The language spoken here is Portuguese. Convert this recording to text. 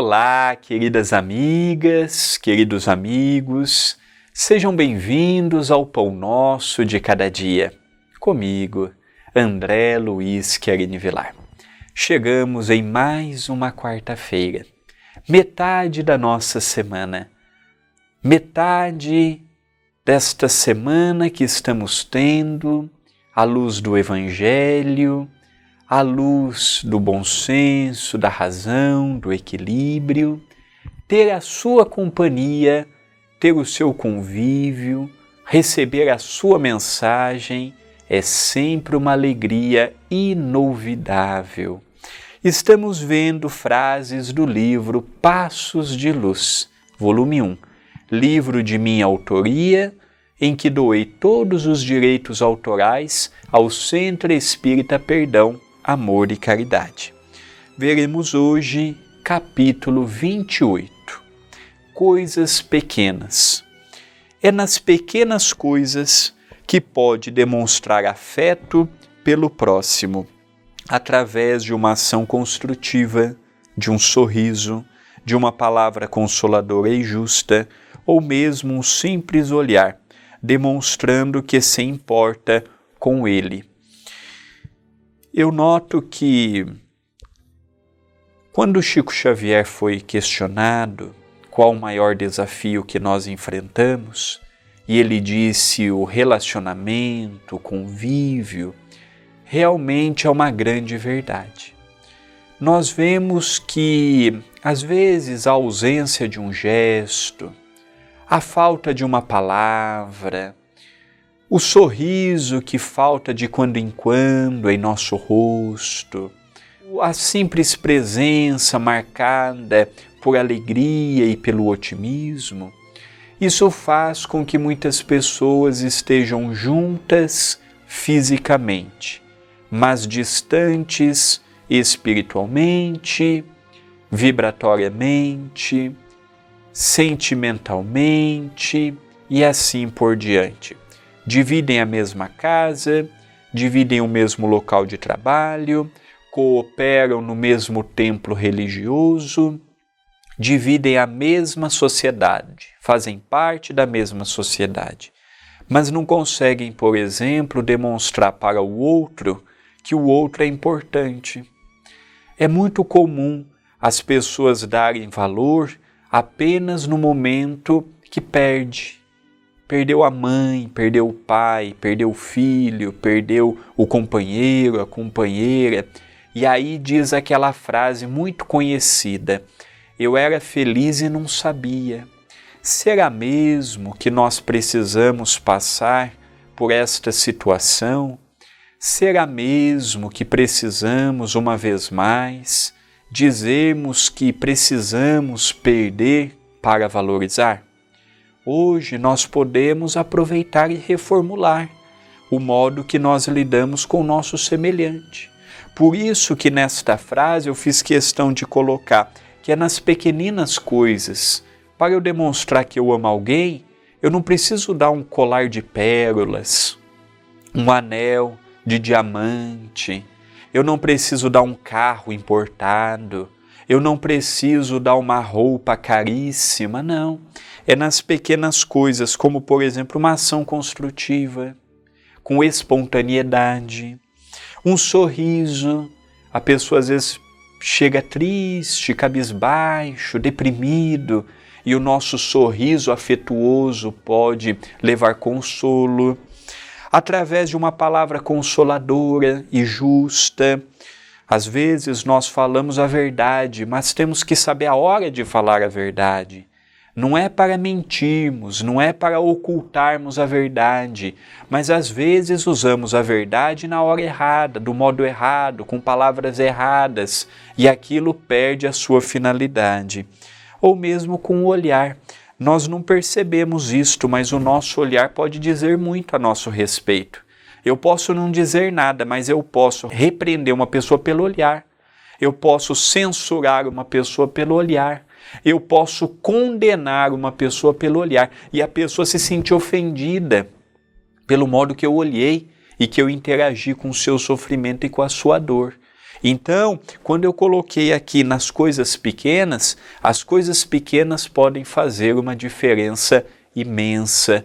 Olá, queridas amigas, queridos amigos, sejam bem-vindos ao Pão Nosso de Cada Dia. Comigo, André Luiz Querini Vilar. Chegamos em mais uma quarta-feira, metade da nossa semana, metade desta semana que estamos tendo à luz do Evangelho à luz do bom senso, da razão, do equilíbrio, ter a sua companhia, ter o seu convívio, receber a sua mensagem é sempre uma alegria inolvidável. Estamos vendo frases do livro Passos de Luz, volume 1, livro de minha autoria, em que doei todos os direitos autorais ao Centro Espírita Perdão amor e caridade. Veremos hoje capítulo 28. Coisas pequenas. É nas pequenas coisas que pode demonstrar afeto pelo próximo, através de uma ação construtiva, de um sorriso, de uma palavra consoladora e justa, ou mesmo um simples olhar, demonstrando que se importa com ele eu noto que quando Chico Xavier foi questionado qual o maior desafio que nós enfrentamos, e ele disse o relacionamento, o convívio, realmente é uma grande verdade. Nós vemos que, às vezes, a ausência de um gesto, a falta de uma palavra, o sorriso que falta de quando em quando em nosso rosto, a simples presença marcada por alegria e pelo otimismo, isso faz com que muitas pessoas estejam juntas fisicamente, mas distantes espiritualmente, vibratoriamente, sentimentalmente e assim por diante dividem a mesma casa, dividem o mesmo local de trabalho, cooperam no mesmo templo religioso, dividem a mesma sociedade, fazem parte da mesma sociedade, mas não conseguem, por exemplo, demonstrar para o outro que o outro é importante. É muito comum as pessoas darem valor apenas no momento que perde, Perdeu a mãe, perdeu o pai, perdeu o filho, perdeu o companheiro, a companheira. E aí diz aquela frase muito conhecida: Eu era feliz e não sabia. Será mesmo que nós precisamos passar por esta situação? Será mesmo que precisamos, uma vez mais, dizermos que precisamos perder para valorizar? Hoje nós podemos aproveitar e reformular o modo que nós lidamos com o nosso semelhante. Por isso que nesta frase eu fiz questão de colocar que é nas pequeninas coisas. Para eu demonstrar que eu amo alguém, eu não preciso dar um colar de pérolas, um anel de diamante, eu não preciso dar um carro importado, eu não preciso dar uma roupa caríssima, não. É nas pequenas coisas, como por exemplo uma ação construtiva, com espontaneidade, um sorriso. A pessoa às vezes chega triste, cabisbaixo, deprimido, e o nosso sorriso afetuoso pode levar consolo. Através de uma palavra consoladora e justa, às vezes nós falamos a verdade, mas temos que saber a hora de falar a verdade. Não é para mentirmos, não é para ocultarmos a verdade, mas às vezes usamos a verdade na hora errada, do modo errado, com palavras erradas, e aquilo perde a sua finalidade. Ou mesmo com o olhar. Nós não percebemos isto, mas o nosso olhar pode dizer muito a nosso respeito. Eu posso não dizer nada, mas eu posso repreender uma pessoa pelo olhar. Eu posso censurar uma pessoa pelo olhar. Eu posso condenar uma pessoa pelo olhar. E a pessoa se sentir ofendida pelo modo que eu olhei e que eu interagi com o seu sofrimento e com a sua dor. Então, quando eu coloquei aqui nas coisas pequenas, as coisas pequenas podem fazer uma diferença imensa.